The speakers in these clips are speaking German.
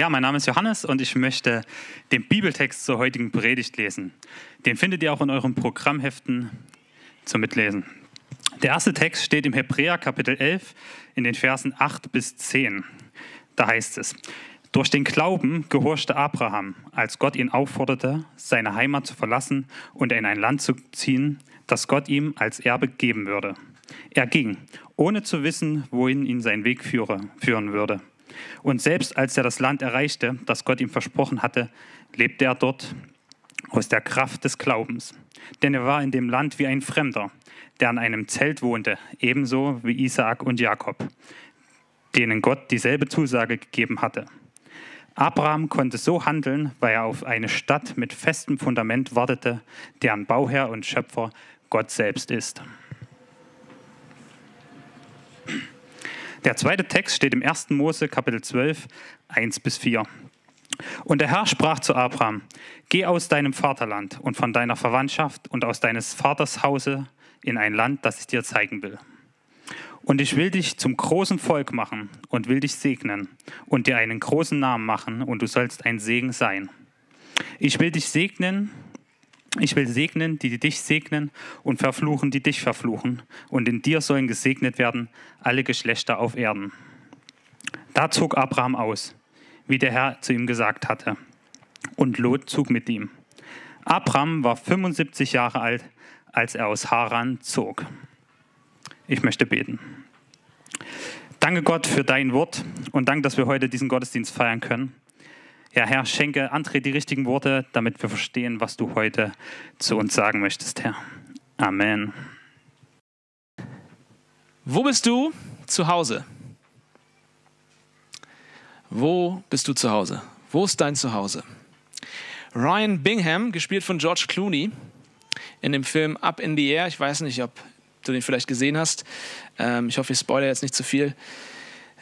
Ja, mein Name ist Johannes und ich möchte den Bibeltext zur heutigen Predigt lesen. Den findet ihr auch in euren Programmheften zum Mitlesen. Der erste Text steht im Hebräer Kapitel 11 in den Versen 8 bis 10. Da heißt es, durch den Glauben gehorchte Abraham, als Gott ihn aufforderte, seine Heimat zu verlassen und in ein Land zu ziehen, das Gott ihm als Erbe geben würde. Er ging, ohne zu wissen, wohin ihn sein Weg führe, führen würde. Und selbst als er das Land erreichte, das Gott ihm versprochen hatte, lebte er dort aus der Kraft des Glaubens. Denn er war in dem Land wie ein Fremder, der an einem Zelt wohnte, ebenso wie Isaak und Jakob, denen Gott dieselbe Zusage gegeben hatte. Abraham konnte so handeln, weil er auf eine Stadt mit festem Fundament wartete, deren Bauherr und Schöpfer Gott selbst ist. Der zweite Text steht im 1. Mose Kapitel 12, 1 bis 4. Und der Herr sprach zu Abraham, geh aus deinem Vaterland und von deiner Verwandtschaft und aus deines Vaters Hause in ein Land, das ich dir zeigen will. Und ich will dich zum großen Volk machen und will dich segnen und dir einen großen Namen machen und du sollst ein Segen sein. Ich will dich segnen ich will segnen, die dich segnen, und verfluchen, die dich verfluchen. Und in dir sollen gesegnet werden alle Geschlechter auf Erden. Da zog Abraham aus, wie der Herr zu ihm gesagt hatte. Und Lot zog mit ihm. Abraham war 75 Jahre alt, als er aus Haran zog. Ich möchte beten. Danke Gott für dein Wort und danke, dass wir heute diesen Gottesdienst feiern können. Ja, Herr, schenke André die richtigen Worte, damit wir verstehen, was du heute zu uns sagen möchtest, Herr. Amen. Wo bist du zu Hause? Wo bist du zu Hause? Wo ist dein Zuhause? Ryan Bingham, gespielt von George Clooney, in dem Film Up in the Air. Ich weiß nicht, ob du den vielleicht gesehen hast. Ähm, ich hoffe, ich spoilere jetzt nicht zu viel.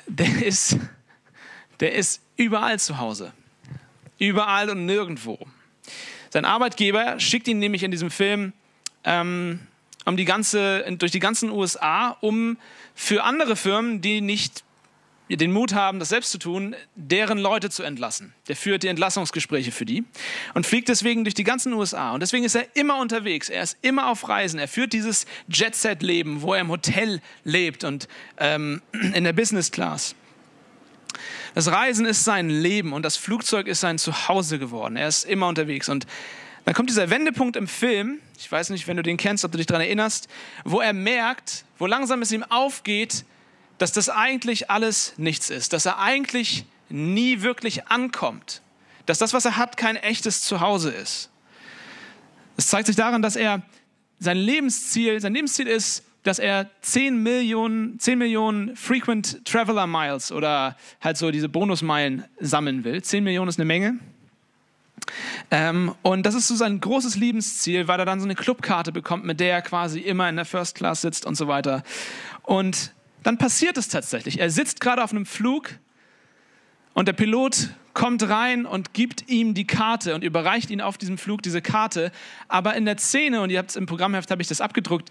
Der ist, der ist überall zu Hause. Überall und nirgendwo. Sein Arbeitgeber schickt ihn nämlich in diesem Film ähm, um die ganze, durch die ganzen USA, um für andere Firmen, die nicht den Mut haben, das selbst zu tun, deren Leute zu entlassen. Der führt die Entlassungsgespräche für die und fliegt deswegen durch die ganzen USA. Und deswegen ist er immer unterwegs, er ist immer auf Reisen. Er führt dieses Jet-Set-Leben, wo er im Hotel lebt und ähm, in der Business Class. Das Reisen ist sein Leben und das Flugzeug ist sein Zuhause geworden. Er ist immer unterwegs. Und dann kommt dieser Wendepunkt im Film, ich weiß nicht, wenn du den kennst, ob du dich daran erinnerst, wo er merkt, wo langsam es ihm aufgeht, dass das eigentlich alles nichts ist, dass er eigentlich nie wirklich ankommt, dass das, was er hat, kein echtes Zuhause ist. Es zeigt sich daran, dass er sein Lebensziel, sein Lebensziel ist, dass er 10 Millionen, 10 Millionen Frequent Traveler Miles oder halt so diese Bonusmeilen sammeln will. 10 Millionen ist eine Menge. Ähm, und das ist so sein großes Lebensziel, weil er dann so eine Clubkarte bekommt, mit der er quasi immer in der First Class sitzt und so weiter. Und dann passiert es tatsächlich. Er sitzt gerade auf einem Flug und der Pilot kommt rein und gibt ihm die Karte und überreicht ihn auf diesem Flug diese Karte. Aber in der Szene, und ihr habt es im Programmheft, habe ich das abgedruckt,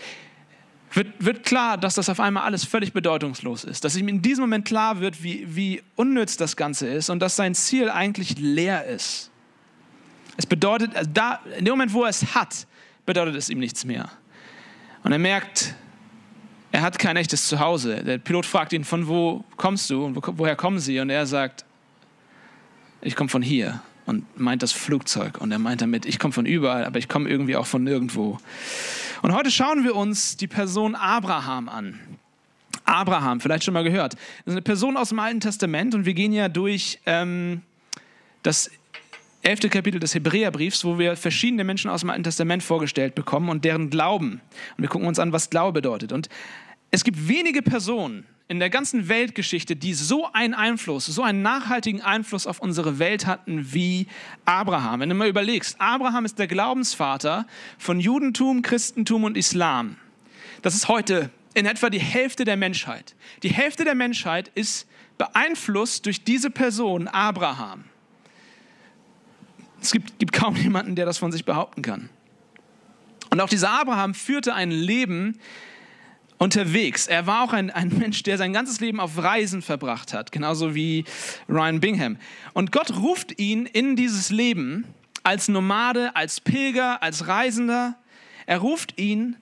wird, wird klar, dass das auf einmal alles völlig bedeutungslos ist. Dass ihm in diesem Moment klar wird, wie, wie unnütz das Ganze ist und dass sein Ziel eigentlich leer ist. Es bedeutet, also da, in dem Moment, wo er es hat, bedeutet es ihm nichts mehr. Und er merkt, er hat kein echtes Zuhause. Der Pilot fragt ihn, von wo kommst du und wo, woher kommen sie? Und er sagt, ich komme von hier und meint das Flugzeug. Und er meint damit, ich komme von überall, aber ich komme irgendwie auch von nirgendwo. Und heute schauen wir uns die Person Abraham an. Abraham, vielleicht schon mal gehört. Das ist eine Person aus dem Alten Testament und wir gehen ja durch ähm, das elfte Kapitel des Hebräerbriefs, wo wir verschiedene Menschen aus dem Alten Testament vorgestellt bekommen und deren Glauben. Und wir gucken uns an, was Glaube bedeutet. Und es gibt wenige Personen, in der ganzen Weltgeschichte, die so einen Einfluss, so einen nachhaltigen Einfluss auf unsere Welt hatten wie Abraham. Wenn du mal überlegst, Abraham ist der Glaubensvater von Judentum, Christentum und Islam. Das ist heute in etwa die Hälfte der Menschheit. Die Hälfte der Menschheit ist beeinflusst durch diese Person, Abraham. Es gibt, gibt kaum jemanden, der das von sich behaupten kann. Und auch dieser Abraham führte ein Leben, unterwegs. Er war auch ein, ein Mensch, der sein ganzes Leben auf Reisen verbracht hat, genauso wie Ryan Bingham. Und Gott ruft ihn in dieses Leben als Nomade, als Pilger, als Reisender. Er ruft ihn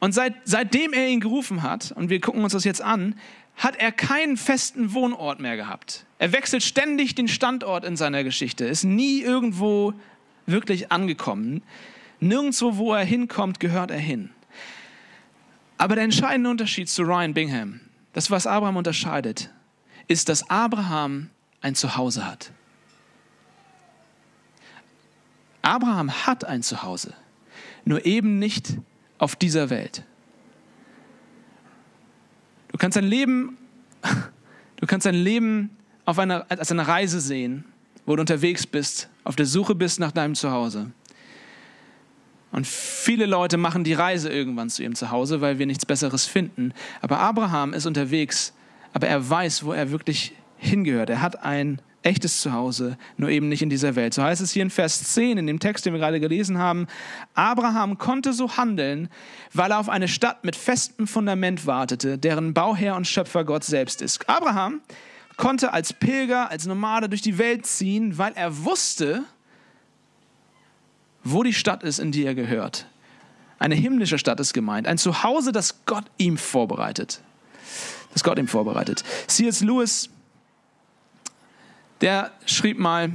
und seit, seitdem er ihn gerufen hat, und wir gucken uns das jetzt an, hat er keinen festen Wohnort mehr gehabt. Er wechselt ständig den Standort in seiner Geschichte, ist nie irgendwo wirklich angekommen. Nirgendwo, wo er hinkommt, gehört er hin. Aber der entscheidende Unterschied zu Ryan Bingham, das, was Abraham unterscheidet, ist, dass Abraham ein Zuhause hat. Abraham hat ein Zuhause, nur eben nicht auf dieser Welt. Du kannst dein Leben, du kannst dein Leben auf eine, als eine Reise sehen, wo du unterwegs bist, auf der Suche bist nach deinem Zuhause. Und viele Leute machen die Reise irgendwann zu ihrem Zuhause, weil wir nichts Besseres finden. Aber Abraham ist unterwegs, aber er weiß, wo er wirklich hingehört. Er hat ein echtes Zuhause, nur eben nicht in dieser Welt. So heißt es hier in Vers 10, in dem Text, den wir gerade gelesen haben, Abraham konnte so handeln, weil er auf eine Stadt mit festem Fundament wartete, deren Bauherr und Schöpfer Gott selbst ist. Abraham konnte als Pilger, als Nomade durch die Welt ziehen, weil er wusste, wo die Stadt ist, in die er gehört. Eine himmlische Stadt ist gemeint, ein Zuhause, das Gott ihm vorbereitet. Das Gott ihm vorbereitet. C.S. Lewis, der schrieb mal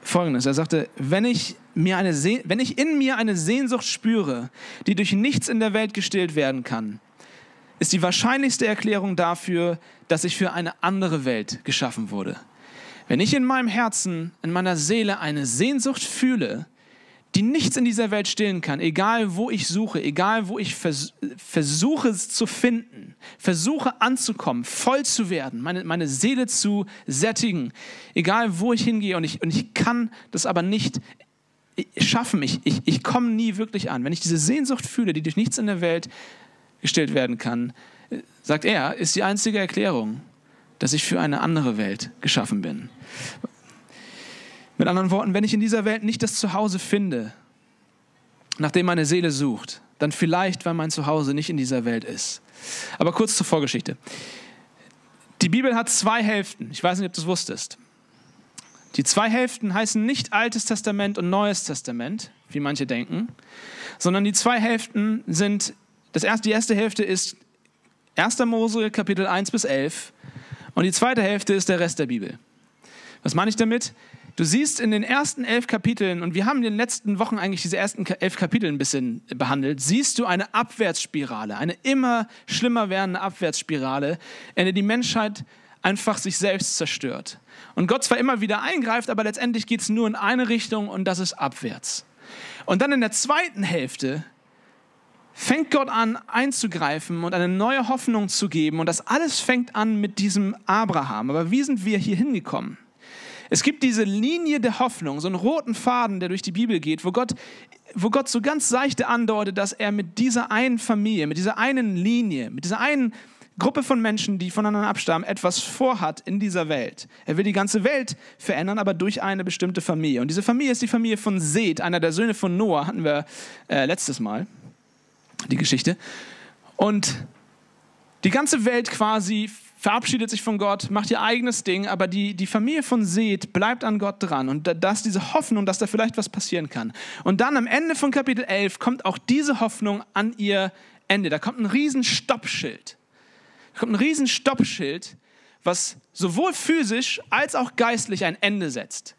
Folgendes. Er sagte, wenn ich, mir eine wenn ich in mir eine Sehnsucht spüre, die durch nichts in der Welt gestillt werden kann, ist die wahrscheinlichste Erklärung dafür, dass ich für eine andere Welt geschaffen wurde. Wenn ich in meinem Herzen, in meiner Seele eine Sehnsucht fühle, die nichts in dieser Welt stillen kann, egal wo ich suche, egal wo ich vers versuche es zu finden, versuche anzukommen, voll zu werden, meine, meine Seele zu sättigen, egal wo ich hingehe und ich, und ich kann das aber nicht schaffen, ich, ich, ich komme nie wirklich an. Wenn ich diese Sehnsucht fühle, die durch nichts in der Welt gestillt werden kann, sagt er, ist die einzige Erklärung, dass ich für eine andere Welt geschaffen bin. Mit anderen Worten, wenn ich in dieser Welt nicht das Zuhause finde, nachdem meine Seele sucht, dann vielleicht, weil mein Zuhause nicht in dieser Welt ist. Aber kurz zur Vorgeschichte. Die Bibel hat zwei Hälften. Ich weiß nicht, ob du es wusstest. Die zwei Hälften heißen nicht Altes Testament und Neues Testament, wie manche denken, sondern die zwei Hälften sind, das erste, die erste Hälfte ist 1. Mose Kapitel 1 bis 11 und die zweite Hälfte ist der Rest der Bibel. Was meine ich damit? Du siehst in den ersten elf Kapiteln, und wir haben in den letzten Wochen eigentlich diese ersten elf Kapitel ein bisschen behandelt, siehst du eine Abwärtsspirale, eine immer schlimmer werdende Abwärtsspirale, in der die Menschheit einfach sich selbst zerstört. Und Gott zwar immer wieder eingreift, aber letztendlich geht es nur in eine Richtung und das ist abwärts. Und dann in der zweiten Hälfte fängt Gott an einzugreifen und eine neue Hoffnung zu geben. Und das alles fängt an mit diesem Abraham. Aber wie sind wir hier hingekommen? Es gibt diese Linie der Hoffnung, so einen roten Faden, der durch die Bibel geht, wo Gott, wo Gott so ganz seichte andeutet, dass er mit dieser einen Familie, mit dieser einen Linie, mit dieser einen Gruppe von Menschen, die voneinander abstammen, etwas vorhat in dieser Welt. Er will die ganze Welt verändern, aber durch eine bestimmte Familie. Und diese Familie ist die Familie von Seth, einer der Söhne von Noah, hatten wir äh, letztes Mal die Geschichte. Und die ganze Welt quasi verabschiedet sich von Gott, macht ihr eigenes Ding, aber die, die Familie von Seth bleibt an Gott dran und da ist diese Hoffnung, dass da vielleicht was passieren kann. Und dann am Ende von Kapitel 11 kommt auch diese Hoffnung an ihr Ende. Da kommt ein riesen Stoppschild. Da kommt ein riesen Stoppschild, was sowohl physisch als auch geistlich ein Ende setzt.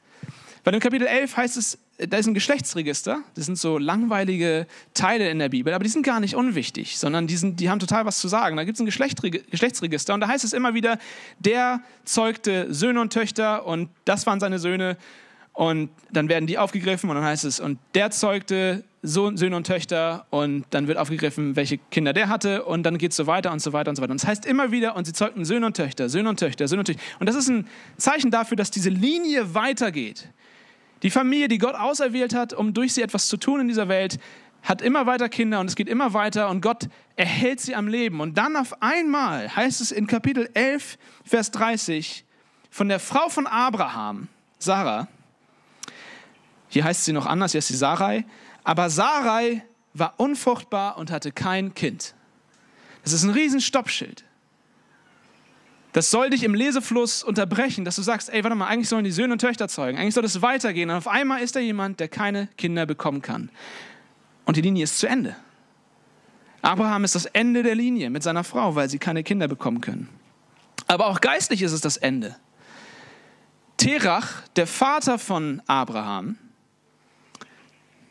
Bei dem Kapitel 11 heißt es, da ist ein Geschlechtsregister, das sind so langweilige Teile in der Bibel, aber die sind gar nicht unwichtig, sondern die, sind, die haben total was zu sagen. Da gibt es ein Geschlechtsregister und da heißt es immer wieder, der zeugte Söhne und Töchter und das waren seine Söhne und dann werden die aufgegriffen und dann heißt es, und der zeugte Söhne und Töchter und dann wird aufgegriffen, welche Kinder der hatte und dann geht es so weiter und so weiter und so weiter. Und es das heißt immer wieder, und sie zeugten Söhne und Töchter, Söhne und Töchter, Söhne und Töchter. Und das ist ein Zeichen dafür, dass diese Linie weitergeht. Die Familie, die Gott auserwählt hat, um durch sie etwas zu tun in dieser Welt, hat immer weiter Kinder und es geht immer weiter und Gott erhält sie am Leben. Und dann auf einmal heißt es in Kapitel 11, Vers 30 von der Frau von Abraham, Sarah, hier heißt sie noch anders, hier ist sie Sarai, aber Sarai war unfruchtbar und hatte kein Kind. Das ist ein riesen Stoppschild. Das soll dich im Lesefluss unterbrechen, dass du sagst, ey, warte mal, eigentlich sollen die Söhne und Töchter zeugen, eigentlich soll es weitergehen. Und auf einmal ist da jemand, der keine Kinder bekommen kann. Und die Linie ist zu Ende. Abraham ist das Ende der Linie mit seiner Frau, weil sie keine Kinder bekommen können. Aber auch geistlich ist es das Ende. Terach, der Vater von Abraham,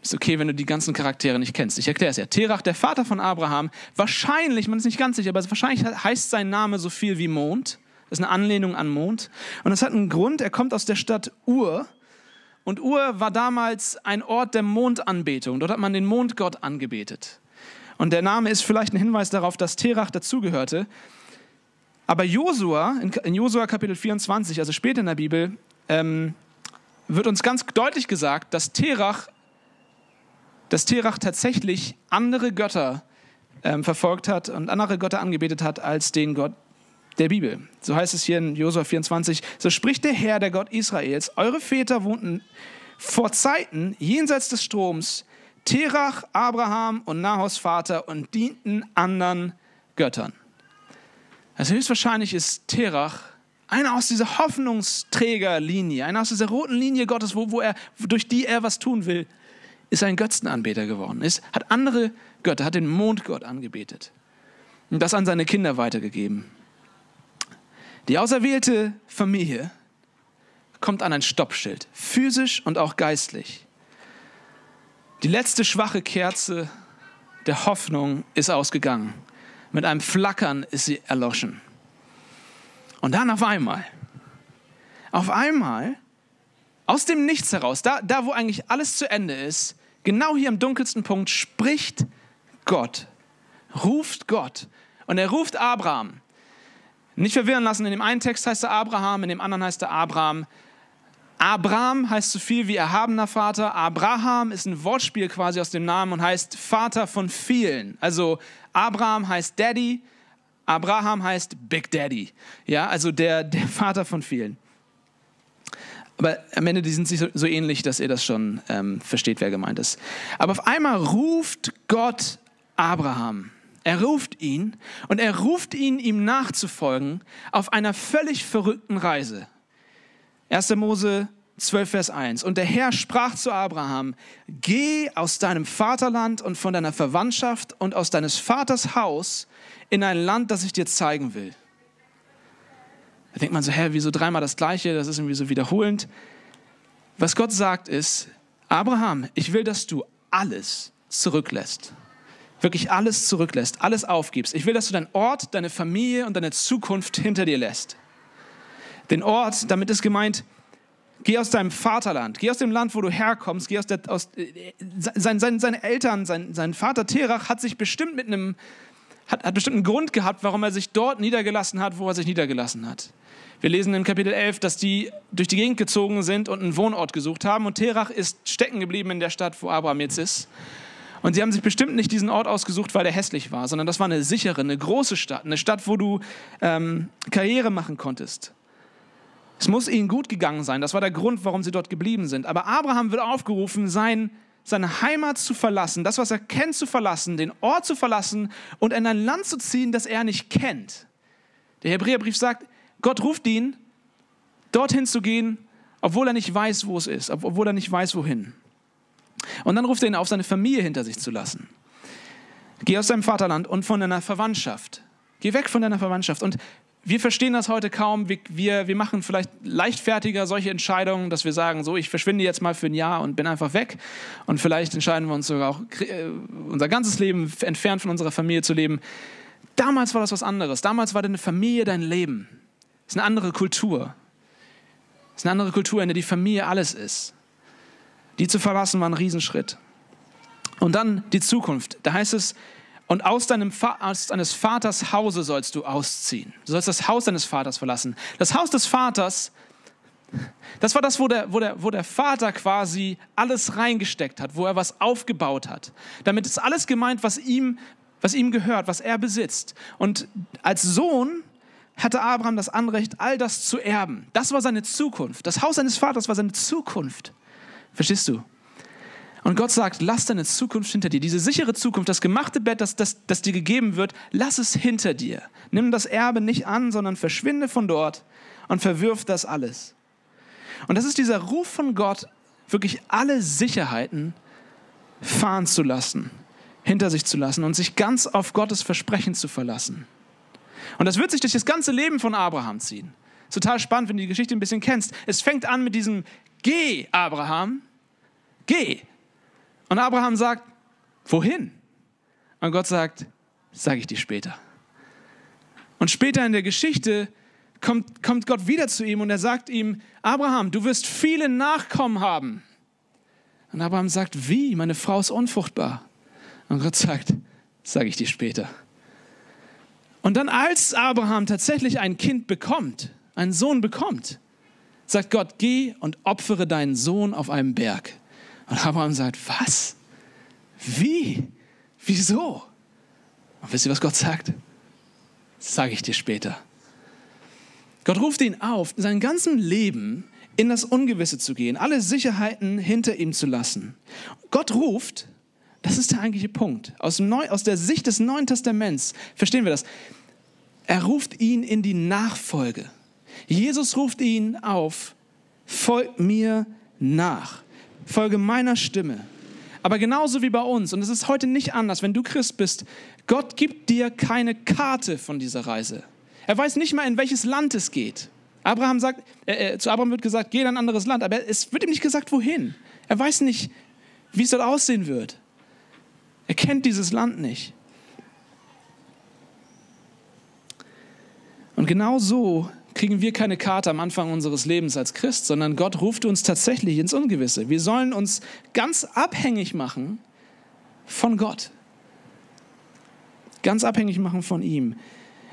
ist okay, wenn du die ganzen Charaktere nicht kennst. Ich erkläre es ja. Terach, der Vater von Abraham, wahrscheinlich, man ist nicht ganz sicher, aber wahrscheinlich heißt sein Name so viel wie Mond. Das ist eine Anlehnung an Mond. Und das hat einen Grund. Er kommt aus der Stadt Ur. Und Ur war damals ein Ort der Mondanbetung. Dort hat man den Mondgott angebetet. Und der Name ist vielleicht ein Hinweis darauf, dass Terach dazugehörte. Aber Josua, in Josua Kapitel 24, also später in der Bibel, ähm, wird uns ganz deutlich gesagt, dass Terach dass Terach tatsächlich andere Götter ähm, verfolgt hat und andere Götter angebetet hat als den Gott der Bibel. So heißt es hier in Josua 24, so spricht der Herr, der Gott Israels, eure Väter wohnten vor Zeiten jenseits des Stroms, Terach, Abraham und Nahos Vater und dienten anderen Göttern. Also höchstwahrscheinlich ist Terach einer aus dieser Hoffnungsträgerlinie, einer aus dieser roten Linie Gottes, wo, wo er, durch die er was tun will ist ein Götzenanbeter geworden, ist, hat andere Götter, hat den Mondgott angebetet und das an seine Kinder weitergegeben. Die auserwählte Familie kommt an ein Stoppschild, physisch und auch geistlich. Die letzte schwache Kerze der Hoffnung ist ausgegangen. Mit einem Flackern ist sie erloschen. Und dann auf einmal, auf einmal, aus dem Nichts heraus, da, da wo eigentlich alles zu Ende ist, Genau hier am dunkelsten Punkt spricht Gott, ruft Gott. Und er ruft Abraham. Nicht verwirren lassen, in dem einen Text heißt er Abraham, in dem anderen heißt er Abraham. Abraham heißt so viel wie erhabener Vater. Abraham ist ein Wortspiel quasi aus dem Namen und heißt Vater von vielen. Also Abraham heißt Daddy, Abraham heißt Big Daddy. Ja, also der, der Vater von vielen. Aber am Ende, die sind sich so, ähnlich, dass ihr das schon ähm, versteht, wer gemeint ist. Aber auf einmal ruft Gott Abraham. Er ruft ihn und er ruft ihn, ihm nachzufolgen auf einer völlig verrückten Reise. 1. Mose 12, Vers 1. Und der Herr sprach zu Abraham, geh aus deinem Vaterland und von deiner Verwandtschaft und aus deines Vaters Haus in ein Land, das ich dir zeigen will. Da denkt man so, hä, wieso dreimal das Gleiche? Das ist irgendwie so wiederholend. Was Gott sagt ist, Abraham, ich will, dass du alles zurücklässt. Wirklich alles zurücklässt, alles aufgibst. Ich will, dass du deinen Ort, deine Familie und deine Zukunft hinter dir lässt. Den Ort, damit ist gemeint, geh aus deinem Vaterland, geh aus dem Land, wo du herkommst, geh aus der, aus, äh, sein, sein, seine Eltern, sein, sein Vater Terach hat sich bestimmt mit einem, hat, hat bestimmt einen Grund gehabt, warum er sich dort niedergelassen hat, wo er sich niedergelassen hat. Wir lesen in Kapitel 11, dass die durch die Gegend gezogen sind und einen Wohnort gesucht haben. Und Terach ist stecken geblieben in der Stadt, wo Abraham jetzt ist. Und sie haben sich bestimmt nicht diesen Ort ausgesucht, weil der hässlich war, sondern das war eine sichere, eine große Stadt, eine Stadt, wo du ähm, Karriere machen konntest. Es muss ihnen gut gegangen sein. Das war der Grund, warum sie dort geblieben sind. Aber Abraham wird aufgerufen, sein, seine Heimat zu verlassen, das, was er kennt, zu verlassen, den Ort zu verlassen und in ein Land zu ziehen, das er nicht kennt. Der Hebräerbrief sagt, Gott ruft ihn, dorthin zu gehen, obwohl er nicht weiß, wo es ist, obwohl er nicht weiß, wohin. Und dann ruft er ihn auf, seine Familie hinter sich zu lassen. Geh aus deinem Vaterland und von deiner Verwandtschaft. Geh weg von deiner Verwandtschaft. Und wir verstehen das heute kaum. Wir, wir machen vielleicht leichtfertiger solche Entscheidungen, dass wir sagen, so, ich verschwinde jetzt mal für ein Jahr und bin einfach weg. Und vielleicht entscheiden wir uns sogar auch, äh, unser ganzes Leben entfernt von unserer Familie zu leben. Damals war das was anderes. Damals war deine Familie dein Leben. Ist eine andere Kultur. Ist eine andere Kultur, in der die Familie alles ist. Die zu verlassen war ein Riesenschritt. Und dann die Zukunft. Da heißt es, und aus, deinem aus deines Vaters Hause sollst du ausziehen. Du sollst das Haus deines Vaters verlassen. Das Haus des Vaters, das war das, wo der, wo der, wo der Vater quasi alles reingesteckt hat, wo er was aufgebaut hat. Damit ist alles gemeint, was ihm, was ihm gehört, was er besitzt. Und als Sohn hatte Abraham das Anrecht, all das zu erben. Das war seine Zukunft. Das Haus seines Vaters war seine Zukunft. Verstehst du? Und Gott sagt, lass deine Zukunft hinter dir. Diese sichere Zukunft, das gemachte Bett, das, das, das dir gegeben wird, lass es hinter dir. Nimm das Erbe nicht an, sondern verschwinde von dort und verwirf das alles. Und das ist dieser Ruf von Gott, wirklich alle Sicherheiten fahren zu lassen, hinter sich zu lassen und sich ganz auf Gottes Versprechen zu verlassen. Und das wird sich durch das ganze Leben von Abraham ziehen. Total spannend, wenn du die Geschichte ein bisschen kennst. Es fängt an mit diesem Geh, Abraham, geh. Und Abraham sagt, wohin? Und Gott sagt, sage ich dir später. Und später in der Geschichte kommt, kommt Gott wieder zu ihm und er sagt ihm, Abraham, du wirst viele Nachkommen haben. Und Abraham sagt, wie? Meine Frau ist unfruchtbar. Und Gott sagt, sage ich dir später. Und dann, als Abraham tatsächlich ein Kind bekommt, einen Sohn bekommt, sagt Gott, geh und opfere deinen Sohn auf einem Berg. Und Abraham sagt, was? Wie? Wieso? Und wisst ihr, was Gott sagt? Das sage ich dir später. Gott ruft ihn auf, in seinem ganzen Leben in das Ungewisse zu gehen, alle Sicherheiten hinter ihm zu lassen. Gott ruft, das ist der eigentliche Punkt, aus, Neu, aus der Sicht des Neuen Testaments, verstehen wir das, er ruft ihn in die Nachfolge. Jesus ruft ihn auf, folg mir nach, folge meiner Stimme. Aber genauso wie bei uns, und es ist heute nicht anders, wenn du Christ bist, Gott gibt dir keine Karte von dieser Reise. Er weiß nicht mal, in welches Land es geht. Abraham sagt, äh, äh, zu Abraham wird gesagt, geh in ein anderes Land, aber es wird ihm nicht gesagt, wohin. Er weiß nicht, wie es dort aussehen wird. Er kennt dieses Land nicht. Und genau so kriegen wir keine Karte am Anfang unseres Lebens als Christ, sondern Gott ruft uns tatsächlich ins Ungewisse. Wir sollen uns ganz abhängig machen von Gott. Ganz abhängig machen von ihm.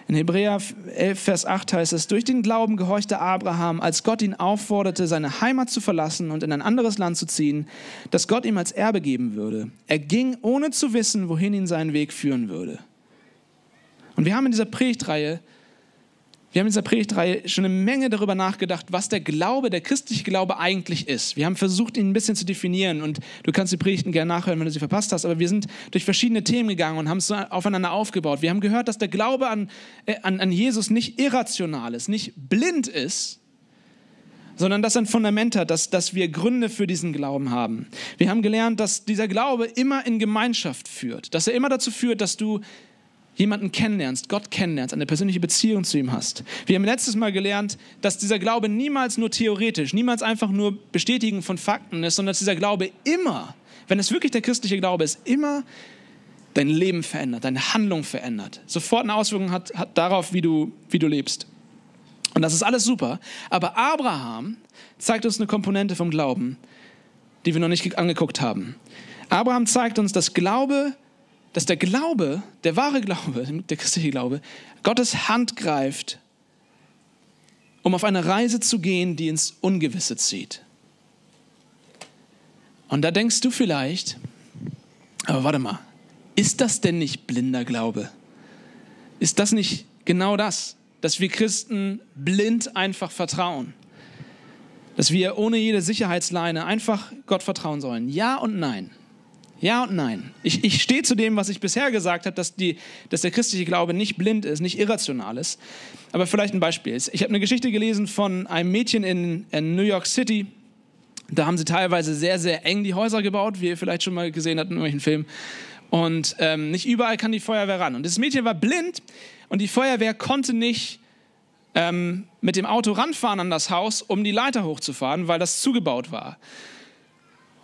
In Hebräer 11, Vers 8 heißt es, durch den Glauben gehorchte Abraham, als Gott ihn aufforderte, seine Heimat zu verlassen und in ein anderes Land zu ziehen, das Gott ihm als Erbe geben würde. Er ging, ohne zu wissen, wohin ihn sein Weg führen würde. Und wir haben in dieser Predigtreihe wir haben in dieser Predigtreihe schon eine Menge darüber nachgedacht, was der Glaube, der christliche Glaube eigentlich ist. Wir haben versucht, ihn ein bisschen zu definieren und du kannst die Predigten gerne nachhören, wenn du sie verpasst hast, aber wir sind durch verschiedene Themen gegangen und haben es so aufeinander aufgebaut. Wir haben gehört, dass der Glaube an, äh, an, an Jesus nicht irrational ist, nicht blind ist, sondern dass er ein Fundament hat, dass, dass wir Gründe für diesen Glauben haben. Wir haben gelernt, dass dieser Glaube immer in Gemeinschaft führt, dass er immer dazu führt, dass du jemanden kennenlernst, Gott kennenlernst, eine persönliche Beziehung zu ihm hast. Wir haben letztes Mal gelernt, dass dieser Glaube niemals nur theoretisch, niemals einfach nur Bestätigen von Fakten ist, sondern dass dieser Glaube immer, wenn es wirklich der christliche Glaube ist, immer dein Leben verändert, deine Handlung verändert, sofort eine Auswirkung hat, hat darauf, wie du, wie du lebst. Und das ist alles super. Aber Abraham zeigt uns eine Komponente vom Glauben, die wir noch nicht angeguckt haben. Abraham zeigt uns, dass Glaube dass der Glaube, der wahre Glaube, der christliche Glaube, Gottes Hand greift, um auf eine Reise zu gehen, die ins Ungewisse zieht. Und da denkst du vielleicht, aber warte mal, ist das denn nicht blinder Glaube? Ist das nicht genau das, dass wir Christen blind einfach vertrauen? Dass wir ohne jede Sicherheitsleine einfach Gott vertrauen sollen? Ja und nein. Ja und nein. Ich, ich stehe zu dem, was ich bisher gesagt habe, dass, die, dass der christliche Glaube nicht blind ist, nicht irrational ist. Aber vielleicht ein Beispiel. Ich habe eine Geschichte gelesen von einem Mädchen in, in New York City. Da haben sie teilweise sehr, sehr eng die Häuser gebaut, wie ihr vielleicht schon mal gesehen habt in irgendwelchen Filmen. Und ähm, nicht überall kann die Feuerwehr ran. Und das Mädchen war blind und die Feuerwehr konnte nicht ähm, mit dem Auto ranfahren an das Haus, um die Leiter hochzufahren, weil das zugebaut war.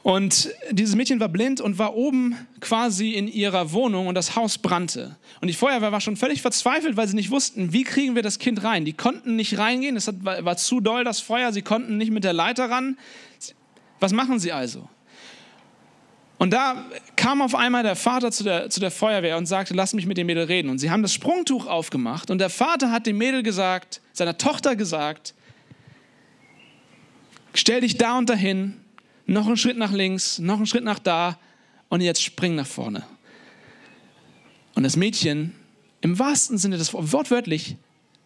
Und dieses Mädchen war blind und war oben quasi in ihrer Wohnung und das Haus brannte. Und die Feuerwehr war schon völlig verzweifelt, weil sie nicht wussten, wie kriegen wir das Kind rein. Die konnten nicht reingehen, es war, zu doll das Feuer, sie konnten nicht mit der Leiter ran. Was machen sie also? Und da kam auf einmal der Vater zu der, zu der Feuerwehr und sagte, lass mich mit dem Mädel reden. Und sie haben das Sprungtuch aufgemacht und der Vater hat dem Mädel gesagt, seiner Tochter gesagt, stell dich da und dahin noch einen Schritt nach links, noch einen Schritt nach da und jetzt spring nach vorne. Und das Mädchen, im wahrsten Sinne des wortwörtlich,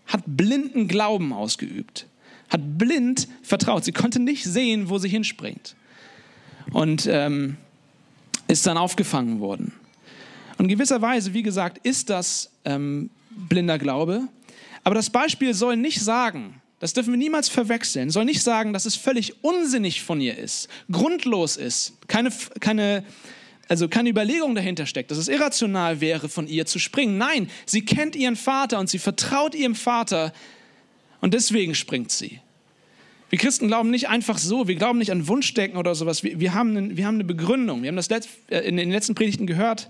hat blinden Glauben ausgeübt, hat blind vertraut. Sie konnte nicht sehen, wo sie hinspringt. Und ähm, ist dann aufgefangen worden. Und in gewisser Weise, wie gesagt, ist das ähm, blinder Glaube. Aber das Beispiel soll nicht sagen, das dürfen wir niemals verwechseln, soll nicht sagen, dass es völlig unsinnig von ihr ist, grundlos ist, keine, keine, also keine Überlegung dahinter steckt, dass es irrational wäre, von ihr zu springen. Nein, sie kennt ihren Vater und sie vertraut ihrem Vater und deswegen springt sie. Wir Christen glauben nicht einfach so, wir glauben nicht an Wunschdecken oder sowas. Wir, wir, haben, einen, wir haben eine Begründung. Wir haben das äh, in den letzten Predigten gehört.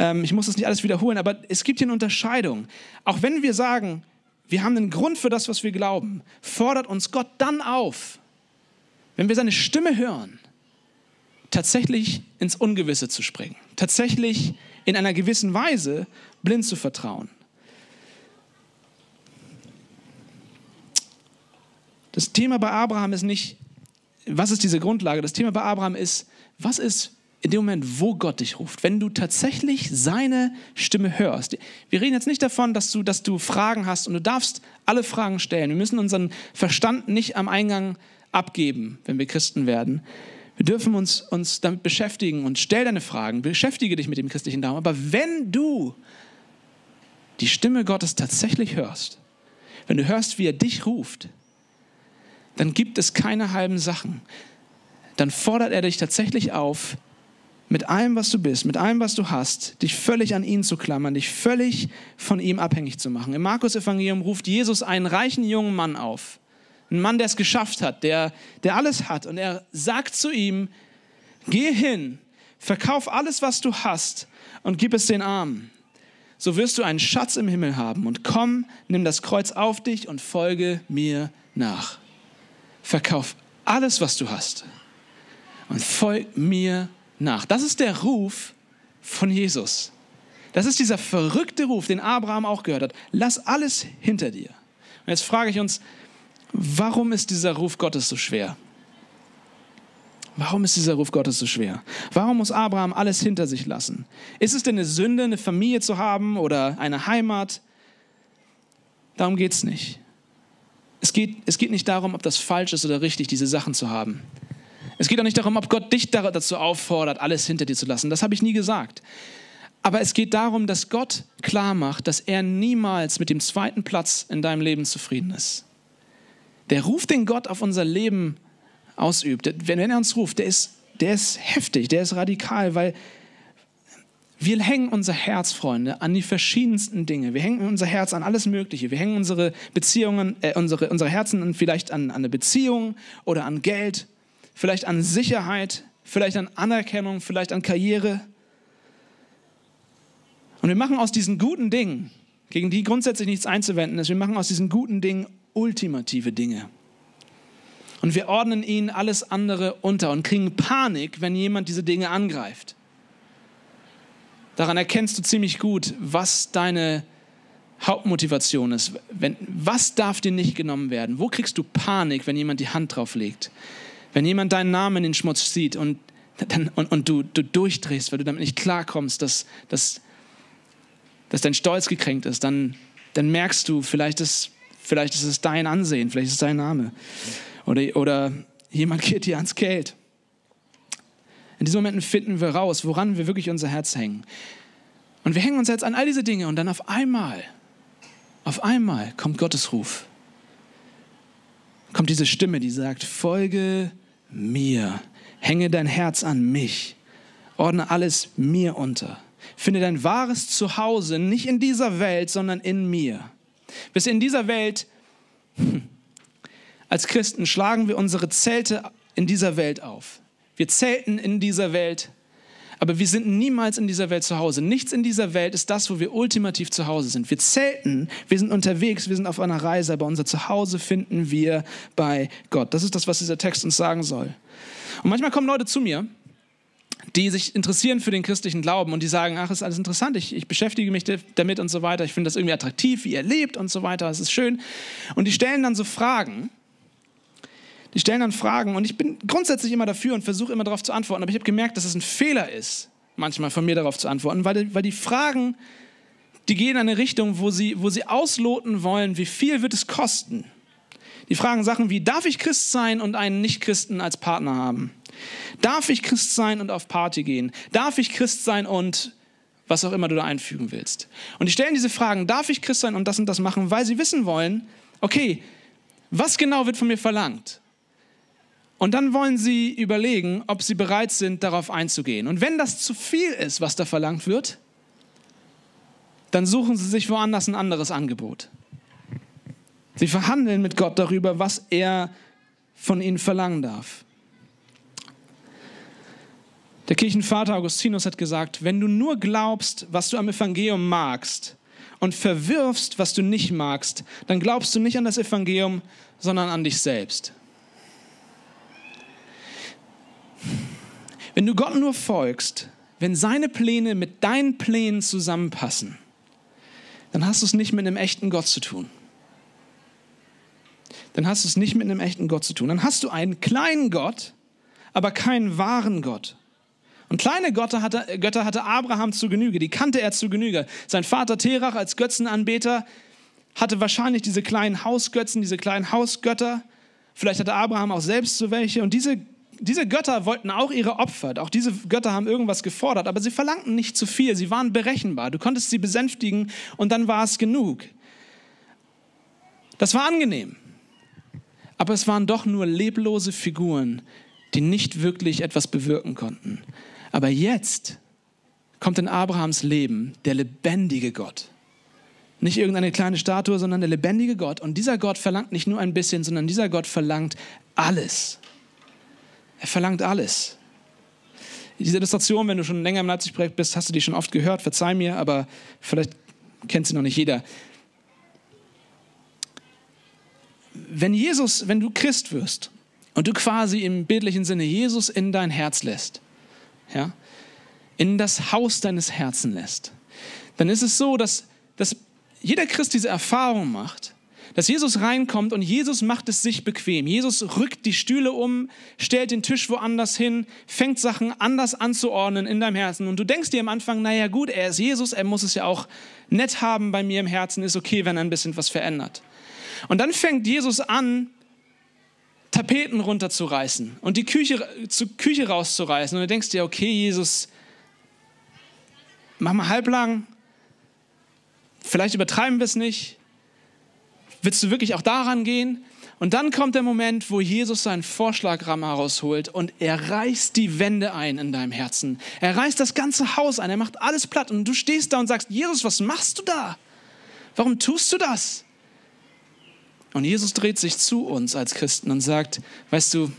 Ähm, ich muss das nicht alles wiederholen, aber es gibt hier eine Unterscheidung. Auch wenn wir sagen, wir haben einen Grund für das, was wir glauben, fordert uns Gott dann auf, wenn wir seine Stimme hören, tatsächlich ins Ungewisse zu springen, tatsächlich in einer gewissen Weise blind zu vertrauen. Das Thema bei Abraham ist nicht, was ist diese Grundlage? Das Thema bei Abraham ist, was ist in dem Moment, wo Gott dich ruft, wenn du tatsächlich seine Stimme hörst. Wir reden jetzt nicht davon, dass du, dass du Fragen hast und du darfst alle Fragen stellen. Wir müssen unseren Verstand nicht am Eingang abgeben, wenn wir Christen werden. Wir dürfen uns, uns damit beschäftigen und stell deine Fragen, beschäftige dich mit dem christlichen Glauben. Aber wenn du die Stimme Gottes tatsächlich hörst, wenn du hörst, wie er dich ruft, dann gibt es keine halben Sachen. Dann fordert er dich tatsächlich auf, mit allem, was du bist, mit allem, was du hast, dich völlig an ihn zu klammern, dich völlig von ihm abhängig zu machen. Im Markus-Evangelium ruft Jesus einen reichen jungen Mann auf. Einen Mann, der es geschafft hat, der, der alles hat. Und er sagt zu ihm, geh hin, verkauf alles, was du hast und gib es den Armen. So wirst du einen Schatz im Himmel haben. Und komm, nimm das Kreuz auf dich und folge mir nach. Verkauf alles, was du hast und folg mir nach. Das ist der Ruf von Jesus. Das ist dieser verrückte Ruf, den Abraham auch gehört hat. Lass alles hinter dir. Und jetzt frage ich uns, warum ist dieser Ruf Gottes so schwer? Warum ist dieser Ruf Gottes so schwer? Warum muss Abraham alles hinter sich lassen? Ist es denn eine Sünde, eine Familie zu haben oder eine Heimat? Darum geht es nicht. Es geht, es geht nicht darum, ob das falsch ist oder richtig, diese Sachen zu haben. Es geht auch nicht darum, ob Gott dich dazu auffordert, alles hinter dir zu lassen. Das habe ich nie gesagt. Aber es geht darum, dass Gott klar macht, dass er niemals mit dem zweiten Platz in deinem Leben zufrieden ist. Der Ruf, den Gott auf unser Leben ausübt, wenn er uns ruft, der ist, der ist heftig, der ist radikal, weil wir hängen unser Herz, Freunde, an die verschiedensten Dinge. Wir hängen unser Herz an alles Mögliche. Wir hängen unsere Beziehungen, äh, unsere, unsere Herzen vielleicht an, an eine Beziehung oder an Geld, vielleicht an Sicherheit, vielleicht an Anerkennung, vielleicht an Karriere. Und wir machen aus diesen guten Dingen, gegen die grundsätzlich nichts einzuwenden ist, wir machen aus diesen guten Dingen ultimative Dinge. Und wir ordnen ihnen alles andere unter und kriegen Panik, wenn jemand diese Dinge angreift. Daran erkennst du ziemlich gut, was deine Hauptmotivation ist. Wenn, was darf dir nicht genommen werden? Wo kriegst du Panik, wenn jemand die Hand drauf legt? Wenn jemand deinen Namen in den Schmutz zieht und, dann, und, und du, du durchdrehst, weil du damit nicht klarkommst, dass, dass, dass dein Stolz gekränkt ist, dann, dann merkst du, vielleicht ist, vielleicht ist es dein Ansehen, vielleicht ist es dein Name. Oder, oder jemand geht dir ans Geld. In diesen Momenten finden wir raus, woran wir wirklich unser Herz hängen. Und wir hängen uns jetzt an all diese Dinge und dann auf einmal, auf einmal kommt Gottes Ruf. Kommt diese Stimme, die sagt, folge mir, hänge dein Herz an mich, ordne alles mir unter. Finde dein wahres Zuhause nicht in dieser Welt, sondern in mir. Bis in dieser Welt, hm, als Christen schlagen wir unsere Zelte in dieser Welt auf. Wir zelten in dieser Welt, aber wir sind niemals in dieser Welt zu Hause. Nichts in dieser Welt ist das, wo wir ultimativ zu Hause sind. Wir zelten, wir sind unterwegs, wir sind auf einer Reise, aber unser Zuhause finden wir bei Gott. Das ist das, was dieser Text uns sagen soll. Und manchmal kommen Leute zu mir, die sich interessieren für den christlichen Glauben und die sagen, ach, ist alles interessant, ich, ich beschäftige mich damit und so weiter, ich finde das irgendwie attraktiv, wie ihr lebt und so weiter, es ist schön. Und die stellen dann so Fragen, die stellen dann Fragen und ich bin grundsätzlich immer dafür und versuche immer darauf zu antworten, aber ich habe gemerkt, dass es ein Fehler ist, manchmal von mir darauf zu antworten, weil, weil die Fragen, die gehen in eine Richtung, wo sie, wo sie ausloten wollen, wie viel wird es kosten. Die fragen Sachen wie, darf ich Christ sein und einen Nichtchristen als Partner haben? Darf ich Christ sein und auf Party gehen? Darf ich Christ sein und was auch immer du da einfügen willst? Und die stellen diese Fragen, darf ich Christ sein und das und das machen, weil sie wissen wollen, okay, was genau wird von mir verlangt? Und dann wollen sie überlegen, ob sie bereit sind, darauf einzugehen. Und wenn das zu viel ist, was da verlangt wird, dann suchen sie sich woanders ein anderes Angebot. Sie verhandeln mit Gott darüber, was er von ihnen verlangen darf. Der Kirchenvater Augustinus hat gesagt, wenn du nur glaubst, was du am Evangelium magst und verwirfst, was du nicht magst, dann glaubst du nicht an das Evangelium, sondern an dich selbst. Wenn du Gott nur folgst, wenn seine Pläne mit deinen Plänen zusammenpassen, dann hast du es nicht mit einem echten Gott zu tun. Dann hast du es nicht mit einem echten Gott zu tun. Dann hast du einen kleinen Gott, aber keinen wahren Gott. Und kleine Götter hatte, Götter hatte Abraham zu Genüge, die kannte er zu Genüge. Sein Vater Terach als Götzenanbeter hatte wahrscheinlich diese kleinen Hausgötzen, diese kleinen Hausgötter. Vielleicht hatte Abraham auch selbst so welche. Und diese diese Götter wollten auch ihre Opfer. Auch diese Götter haben irgendwas gefordert, aber sie verlangten nicht zu viel. Sie waren berechenbar. Du konntest sie besänftigen und dann war es genug. Das war angenehm. Aber es waren doch nur leblose Figuren, die nicht wirklich etwas bewirken konnten. Aber jetzt kommt in Abrahams Leben der lebendige Gott. Nicht irgendeine kleine Statue, sondern der lebendige Gott. Und dieser Gott verlangt nicht nur ein bisschen, sondern dieser Gott verlangt alles. Er verlangt alles. Diese Illustration, wenn du schon länger im Leipzig-Projekt bist, hast du die schon oft gehört, verzeih mir, aber vielleicht kennt sie noch nicht jeder. Wenn Jesus, wenn du Christ wirst und du quasi im bildlichen Sinne Jesus in dein Herz lässt, ja, in das Haus deines Herzens lässt, dann ist es so, dass, dass jeder Christ diese Erfahrung macht, dass Jesus reinkommt und Jesus macht es sich bequem. Jesus rückt die Stühle um, stellt den Tisch woanders hin, fängt Sachen anders anzuordnen in deinem Herzen. Und du denkst dir am Anfang, naja gut, er ist Jesus, er muss es ja auch nett haben bei mir im Herzen, ist okay, wenn er ein bisschen was verändert. Und dann fängt Jesus an, Tapeten runterzureißen und die Küche, zur Küche rauszureißen. Und du denkst dir, okay, Jesus, mach mal halblang, vielleicht übertreiben wir es nicht, Willst du wirklich auch daran gehen? Und dann kommt der Moment, wo Jesus seinen Vorschlagrahmen herausholt und er reißt die Wände ein in deinem Herzen. Er reißt das ganze Haus ein, er macht alles platt und du stehst da und sagst, Jesus, was machst du da? Warum tust du das? Und Jesus dreht sich zu uns als Christen und sagt, weißt du,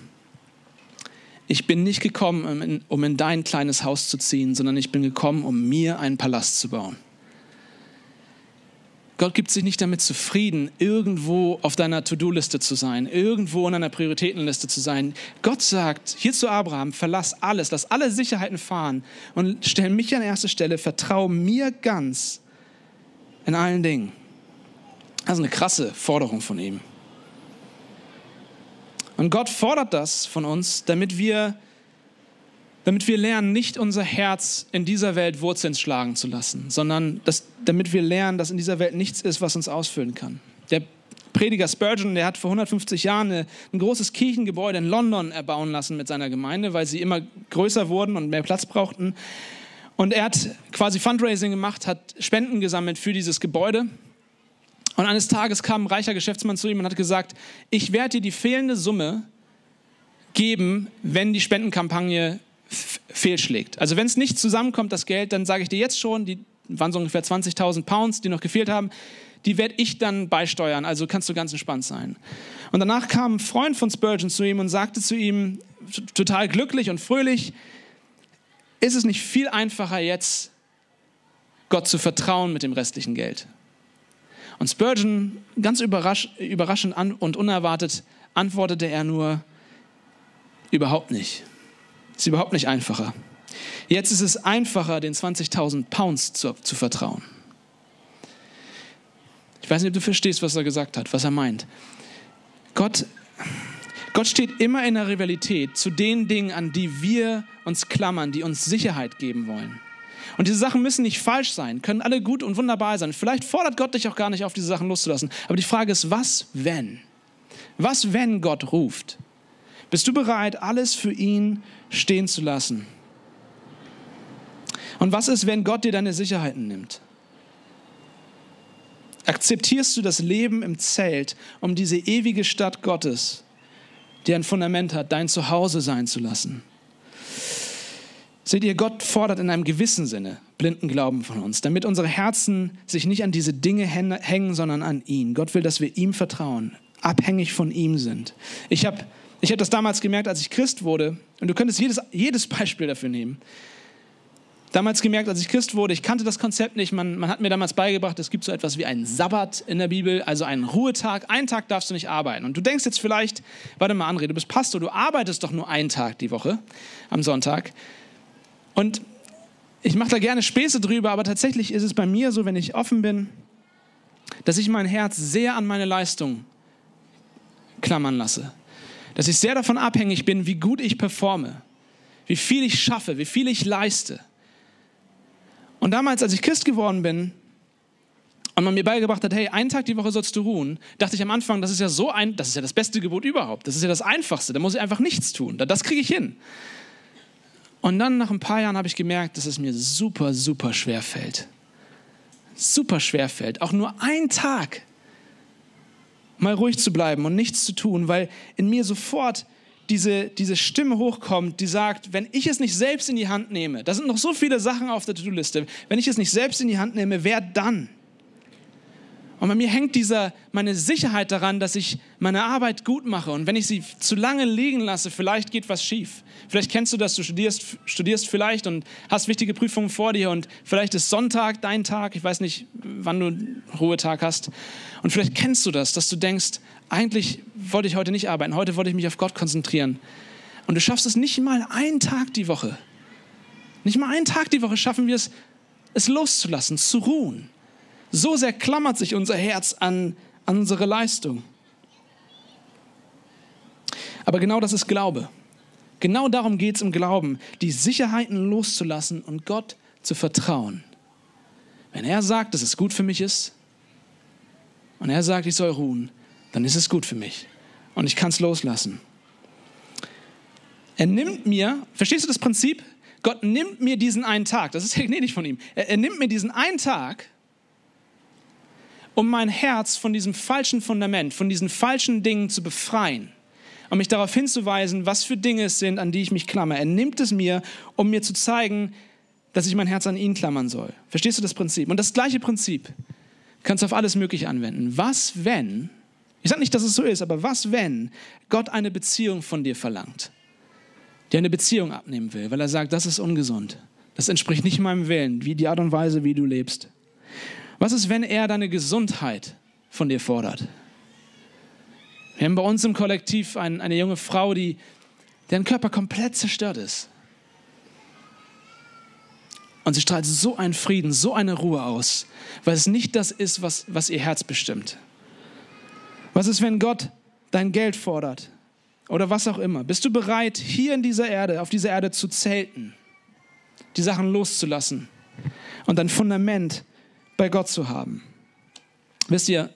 ich bin nicht gekommen, um in dein kleines Haus zu ziehen, sondern ich bin gekommen, um mir einen Palast zu bauen. Gott gibt sich nicht damit zufrieden, irgendwo auf deiner To-Do-Liste zu sein, irgendwo in einer Prioritätenliste zu sein. Gott sagt hier zu Abraham, verlass alles, lass alle Sicherheiten fahren und stell mich an erste Stelle, vertraue mir ganz in allen Dingen. Also eine krasse Forderung von ihm. Und Gott fordert das von uns, damit wir damit wir lernen, nicht unser Herz in dieser Welt Wurzeln schlagen zu lassen, sondern dass, damit wir lernen, dass in dieser Welt nichts ist, was uns ausfüllen kann. Der Prediger Spurgeon, der hat vor 150 Jahren ein großes Kirchengebäude in London erbauen lassen mit seiner Gemeinde, weil sie immer größer wurden und mehr Platz brauchten. Und er hat quasi Fundraising gemacht, hat Spenden gesammelt für dieses Gebäude. Und eines Tages kam ein reicher Geschäftsmann zu ihm und hat gesagt, ich werde dir die fehlende Summe geben, wenn die Spendenkampagne fehlschlägt. Also wenn es nicht zusammenkommt, das Geld, dann sage ich dir jetzt schon, die waren so ungefähr 20.000 Pounds, die noch gefehlt haben, die werde ich dann beisteuern, also kannst du ganz entspannt sein. Und danach kam ein Freund von Spurgeon zu ihm und sagte zu ihm, total glücklich und fröhlich, ist es nicht viel einfacher jetzt, Gott zu vertrauen mit dem restlichen Geld? Und Spurgeon, ganz überrasch, überraschend und unerwartet, antwortete er nur, überhaupt nicht. Ist überhaupt nicht einfacher. Jetzt ist es einfacher, den 20.000 Pounds zu, zu vertrauen. Ich weiß nicht, ob du verstehst, was er gesagt hat, was er meint. Gott, Gott steht immer in der Rivalität zu den Dingen, an die wir uns klammern, die uns Sicherheit geben wollen. Und diese Sachen müssen nicht falsch sein, können alle gut und wunderbar sein. Vielleicht fordert Gott dich auch gar nicht auf, diese Sachen loszulassen. Aber die Frage ist, was, wenn? Was, wenn Gott ruft? Bist du bereit, alles für ihn stehen zu lassen? Und was ist, wenn Gott dir deine Sicherheiten nimmt? Akzeptierst du das Leben im Zelt, um diese ewige Stadt Gottes, die ein Fundament hat, dein Zuhause sein zu lassen? Seht ihr, Gott fordert in einem gewissen Sinne blinden Glauben von uns, damit unsere Herzen sich nicht an diese Dinge hängen, sondern an ihn. Gott will, dass wir ihm vertrauen, abhängig von ihm sind. Ich habe ich hab das damals gemerkt, als ich Christ wurde, und du könntest jedes, jedes Beispiel dafür nehmen damals gemerkt, als ich Christ wurde, ich kannte das Konzept nicht. Man, man hat mir damals beigebracht, es gibt so etwas wie einen Sabbat in der Bibel, also einen Ruhetag. Einen Tag darfst du nicht arbeiten. Und du denkst jetzt vielleicht, warte mal, André, du bist Pastor, du arbeitest doch nur einen Tag die Woche am Sonntag. Und ich mache da gerne Späße drüber, aber tatsächlich ist es bei mir so, wenn ich offen bin, dass ich mein Herz sehr an meine Leistung klammern lasse. Dass ich sehr davon abhängig bin, wie gut ich performe, wie viel ich schaffe, wie viel ich leiste. Und damals, als ich Christ geworden bin und man mir beigebracht hat, hey, einen Tag die Woche sollst du ruhen, dachte ich am Anfang, das ist ja so ein, das ist ja das beste Gebot überhaupt. Das ist ja das Einfachste. Da muss ich einfach nichts tun. Das kriege ich hin. Und dann nach ein paar Jahren habe ich gemerkt, dass es mir super, super schwer fällt. Super schwer fällt. Auch nur einen Tag mal ruhig zu bleiben und nichts zu tun, weil in mir sofort diese, diese Stimme hochkommt, die sagt, wenn ich es nicht selbst in die Hand nehme, da sind noch so viele Sachen auf der To-Do-Liste, wenn ich es nicht selbst in die Hand nehme, wer dann? Und bei mir hängt dieser, meine Sicherheit daran, dass ich meine Arbeit gut mache. Und wenn ich sie zu lange liegen lasse, vielleicht geht was schief. Vielleicht kennst du das, du studierst, studierst vielleicht und hast wichtige Prüfungen vor dir und vielleicht ist Sonntag dein Tag. Ich weiß nicht, wann du Ruhetag hast. Und vielleicht kennst du das, dass du denkst, eigentlich wollte ich heute nicht arbeiten, heute wollte ich mich auf Gott konzentrieren. Und du schaffst es nicht mal einen Tag die Woche. Nicht mal einen Tag die Woche schaffen wir es, es loszulassen, zu ruhen. So sehr klammert sich unser Herz an, an unsere Leistung. Aber genau das ist Glaube. Genau darum geht es im Glauben, die Sicherheiten loszulassen und Gott zu vertrauen. Wenn er sagt, dass es gut für mich ist und er sagt, ich soll ruhen, dann ist es gut für mich und ich kann es loslassen. Er nimmt mir, verstehst du das Prinzip? Gott nimmt mir diesen einen Tag, das ist gnädig von ihm. Er, er nimmt mir diesen einen Tag, um mein Herz von diesem falschen Fundament, von diesen falschen Dingen zu befreien um mich darauf hinzuweisen, was für Dinge es sind, an die ich mich klammer. Er nimmt es mir, um mir zu zeigen, dass ich mein Herz an ihn klammern soll. Verstehst du das Prinzip? Und das gleiche Prinzip kannst du auf alles Mögliche anwenden. Was, wenn ich sage nicht, dass es so ist, aber was, wenn Gott eine Beziehung von dir verlangt, die eine Beziehung abnehmen will, weil er sagt, das ist ungesund, das entspricht nicht meinem Willen, wie die Art und Weise, wie du lebst. Was ist, wenn er deine Gesundheit von dir fordert? Wir haben bei uns im Kollektiv ein, eine junge Frau, die, deren Körper komplett zerstört ist. Und sie strahlt so einen Frieden, so eine Ruhe aus, weil es nicht das ist, was, was ihr Herz bestimmt. Was ist, wenn Gott dein Geld fordert? Oder was auch immer. Bist du bereit, hier in dieser Erde, auf dieser Erde zu zelten, die Sachen loszulassen und ein Fundament bei Gott zu haben? Wisst ihr,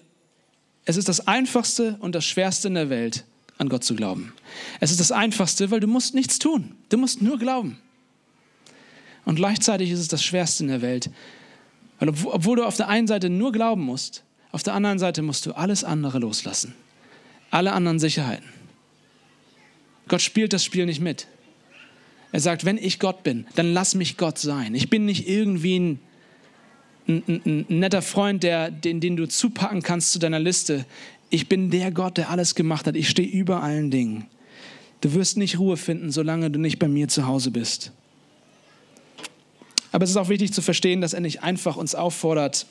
es ist das Einfachste und das Schwerste in der Welt, an Gott zu glauben. Es ist das Einfachste, weil du musst nichts tun. Du musst nur glauben. Und gleichzeitig ist es das Schwerste in der Welt, weil obwohl du auf der einen Seite nur glauben musst, auf der anderen Seite musst du alles andere loslassen. Alle anderen Sicherheiten. Gott spielt das Spiel nicht mit. Er sagt, wenn ich Gott bin, dann lass mich Gott sein. Ich bin nicht irgendwie ein, ein, ein, ein netter Freund, der, den, den du zupacken kannst zu deiner Liste. Ich bin der Gott, der alles gemacht hat. Ich stehe über allen Dingen. Du wirst nicht Ruhe finden, solange du nicht bei mir zu Hause bist. Aber es ist auch wichtig zu verstehen, dass er nicht einfach uns auffordert,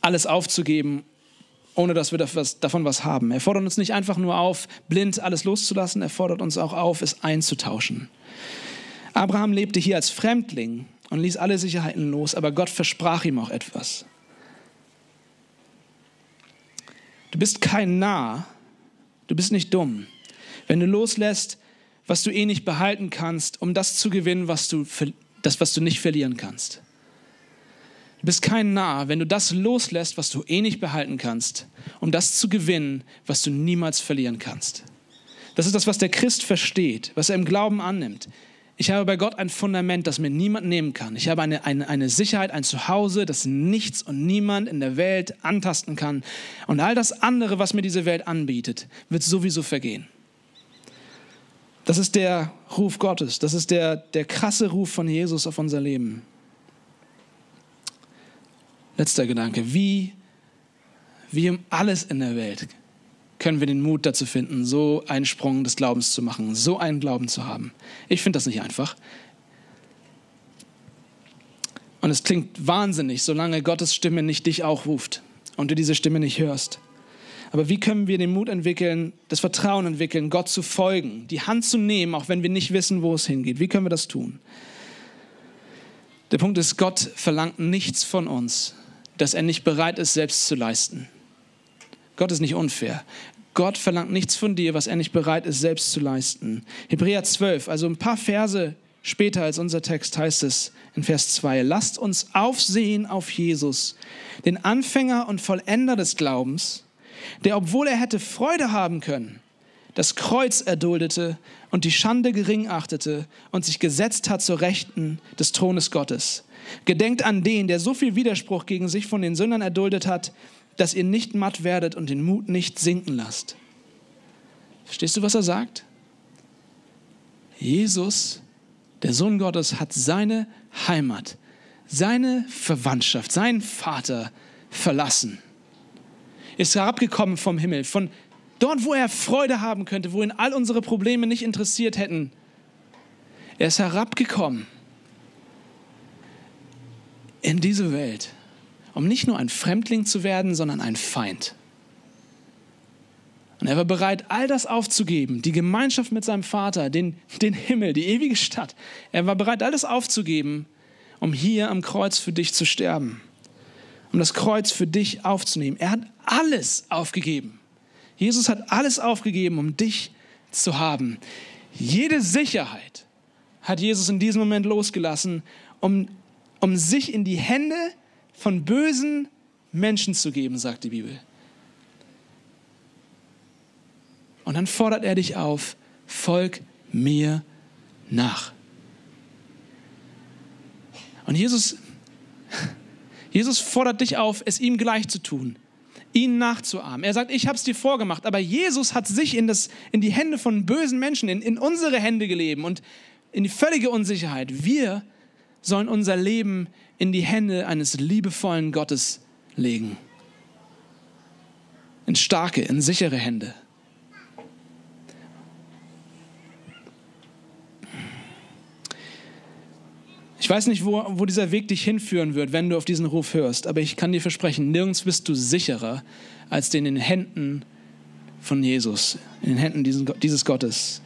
alles aufzugeben, ohne dass wir davon was haben. Er fordert uns nicht einfach nur auf, blind alles loszulassen, er fordert uns auch auf, es einzutauschen. Abraham lebte hier als Fremdling und ließ alle Sicherheiten los, aber Gott versprach ihm auch etwas. Du bist kein Narr, du bist nicht dumm, wenn du loslässt, was du eh nicht behalten kannst, um das zu gewinnen, was du, das, was du nicht verlieren kannst. Du bist kein Narr, wenn du das loslässt, was du eh nicht behalten kannst, um das zu gewinnen, was du niemals verlieren kannst. Das ist das, was der Christ versteht, was er im Glauben annimmt. Ich habe bei Gott ein Fundament, das mir niemand nehmen kann. Ich habe eine, eine, eine Sicherheit, ein Zuhause, das nichts und niemand in der Welt antasten kann. Und all das andere, was mir diese Welt anbietet, wird sowieso vergehen. Das ist der Ruf Gottes. Das ist der, der krasse Ruf von Jesus auf unser Leben. Letzter Gedanke. Wie, wie um alles in der Welt können wir den Mut dazu finden, so einen Sprung des Glaubens zu machen, so einen Glauben zu haben. Ich finde das nicht einfach. Und es klingt wahnsinnig, solange Gottes Stimme nicht dich auch ruft und du diese Stimme nicht hörst. Aber wie können wir den Mut entwickeln, das Vertrauen entwickeln, Gott zu folgen, die Hand zu nehmen, auch wenn wir nicht wissen, wo es hingeht? Wie können wir das tun? Der Punkt ist, Gott verlangt nichts von uns, das er nicht bereit ist, selbst zu leisten. Gott ist nicht unfair. Gott verlangt nichts von dir, was er nicht bereit ist, selbst zu leisten. Hebräer 12, also ein paar Verse später als unser Text heißt es in Vers 2, lasst uns aufsehen auf Jesus, den Anfänger und Vollender des Glaubens, der, obwohl er hätte Freude haben können, das Kreuz erduldete und die Schande gering achtete und sich gesetzt hat zur Rechten des Thrones Gottes. Gedenkt an den, der so viel Widerspruch gegen sich von den Sündern erduldet hat, dass ihr nicht matt werdet und den Mut nicht sinken lasst. Verstehst du, was er sagt? Jesus, der Sohn Gottes, hat seine Heimat, seine Verwandtschaft, seinen Vater verlassen. Ist herabgekommen vom Himmel, von dort, wo er Freude haben könnte, wo ihn all unsere Probleme nicht interessiert hätten. Er ist herabgekommen in diese Welt um nicht nur ein Fremdling zu werden, sondern ein Feind. Und er war bereit, all das aufzugeben, die Gemeinschaft mit seinem Vater, den, den Himmel, die ewige Stadt. Er war bereit, alles aufzugeben, um hier am Kreuz für dich zu sterben, um das Kreuz für dich aufzunehmen. Er hat alles aufgegeben. Jesus hat alles aufgegeben, um dich zu haben. Jede Sicherheit hat Jesus in diesem Moment losgelassen, um, um sich in die Hände von bösen Menschen zu geben, sagt die Bibel. Und dann fordert er dich auf, folg mir nach. Und Jesus, Jesus fordert dich auf, es ihm gleich zu tun, ihn nachzuahmen. Er sagt, ich habe es dir vorgemacht, aber Jesus hat sich in, das, in die Hände von bösen Menschen, in, in unsere Hände geleben und in die völlige Unsicherheit. Wir sollen unser Leben in die Hände eines liebevollen Gottes legen. In starke, in sichere Hände. Ich weiß nicht, wo, wo dieser Weg dich hinführen wird, wenn du auf diesen Ruf hörst, aber ich kann dir versprechen, nirgends bist du sicherer als in den Händen von Jesus, in den Händen dieses, dieses Gottes.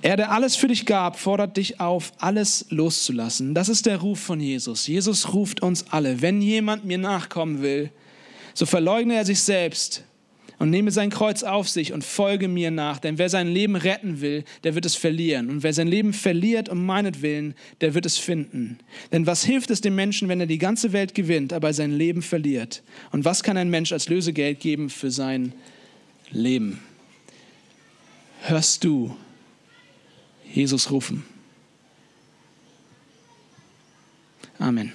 Er, der alles für dich gab, fordert dich auf, alles loszulassen. Das ist der Ruf von Jesus. Jesus ruft uns alle. Wenn jemand mir nachkommen will, so verleugne er sich selbst und nehme sein Kreuz auf sich und folge mir nach. Denn wer sein Leben retten will, der wird es verlieren. Und wer sein Leben verliert um meinetwillen, der wird es finden. Denn was hilft es dem Menschen, wenn er die ganze Welt gewinnt, aber sein Leben verliert? Und was kann ein Mensch als Lösegeld geben für sein Leben? Hörst du Jesus rufen. Amen.